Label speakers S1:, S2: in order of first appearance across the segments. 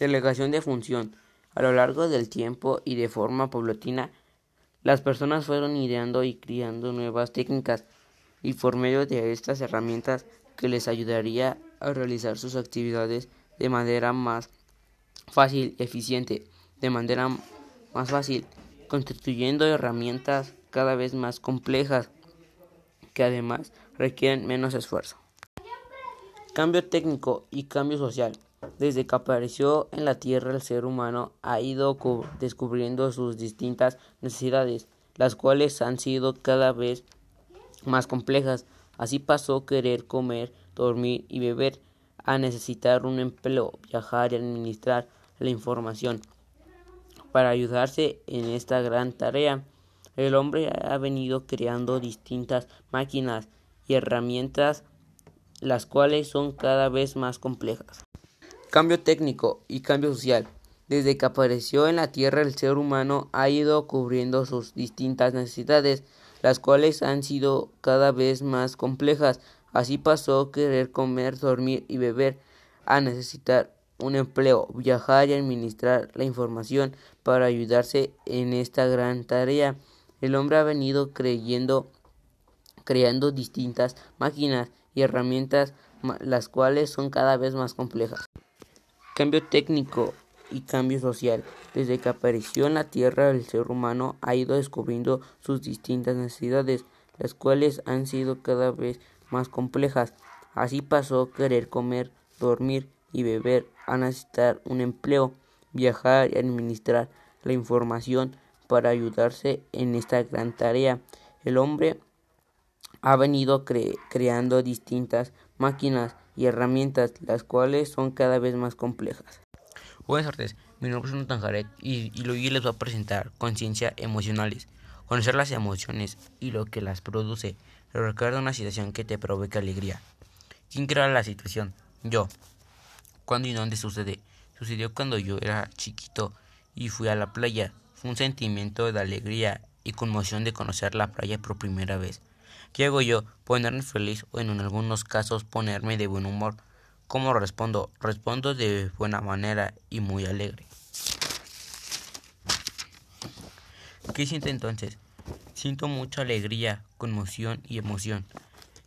S1: Delegación de función. A lo largo del tiempo y de forma paulatina, las personas fueron ideando y creando nuevas técnicas y por medio de estas herramientas que les ayudaría a realizar sus actividades de manera más fácil, eficiente, de manera más fácil, constituyendo herramientas cada vez más complejas que además requieren menos esfuerzo. Cambio técnico y cambio social. Desde que apareció en la Tierra el ser humano ha ido descubriendo sus distintas necesidades, las cuales han sido cada vez más complejas. Así pasó querer comer, dormir y beber a necesitar un empleo, viajar y administrar la información. Para ayudarse en esta gran tarea, el hombre ha venido creando distintas máquinas y herramientas las cuales son cada vez más complejas. Cambio técnico y cambio social. Desde que apareció en la Tierra el ser humano ha ido cubriendo sus distintas necesidades, las cuales han sido cada vez más complejas. Así pasó querer comer, dormir y beber a necesitar un empleo, viajar y administrar la información para ayudarse en esta gran tarea. El hombre ha venido creyendo, creando distintas máquinas y herramientas las cuales son cada vez más complejas. Cambio técnico y cambio social. Desde que apareció en la Tierra el ser humano ha ido descubriendo sus distintas necesidades, las cuales han sido cada vez más complejas. Así pasó querer comer, dormir y beber, a necesitar un empleo, viajar y administrar la información para ayudarse en esta gran tarea. El hombre ha venido creando distintas máquinas y herramientas, las cuales son cada vez más complejas.
S2: Buenas tardes, mi nombre es Jonathan y hoy les voy a presentar conciencia emocionales. Conocer las emociones y lo que las produce. Recuerda una situación que te provoca alegría. ¿Quién crea la situación? Yo. ¿Cuándo y dónde sucede? Sucedió cuando yo era chiquito y fui a la playa. Fue un sentimiento de alegría y conmoción de conocer la playa por primera vez. ¿Qué hago yo? Ponerme feliz o en algunos casos ponerme de buen humor. ¿Cómo respondo? Respondo de buena manera y muy alegre. ¿Qué siento entonces? Siento mucha alegría, conmoción y emoción.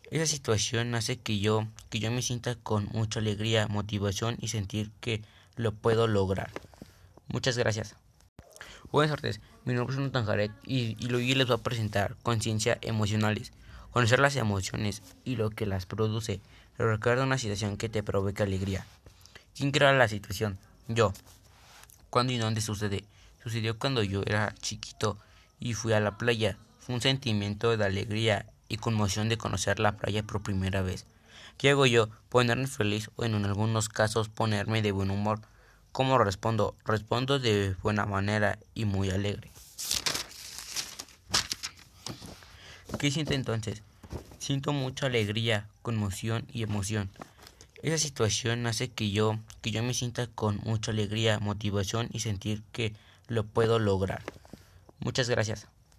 S2: Esa situación hace que yo, que yo me sienta con mucha alegría, motivación y sentir que lo puedo lograr. Muchas gracias. Buenas tardes, mi nombre es Jonathan y, y hoy les voy a presentar conciencia emocionales. Conocer las emociones y lo que las produce. Recuerda una situación que te provoca alegría. ¿Quién crea la situación? Yo. ¿Cuándo y dónde sucede? Sucedió cuando yo era chiquito y fui a la playa. Fue un sentimiento de alegría y conmoción de conocer la playa por primera vez. ¿Qué hago yo? Ponerme feliz o en algunos casos ponerme de buen humor. ¿Cómo respondo? Respondo de buena manera y muy alegre. ¿Qué siento entonces? Siento mucha alegría, conmoción y emoción. Esa situación hace que yo, que yo me sienta con mucha alegría, motivación y sentir que lo puedo lograr. Muchas gracias.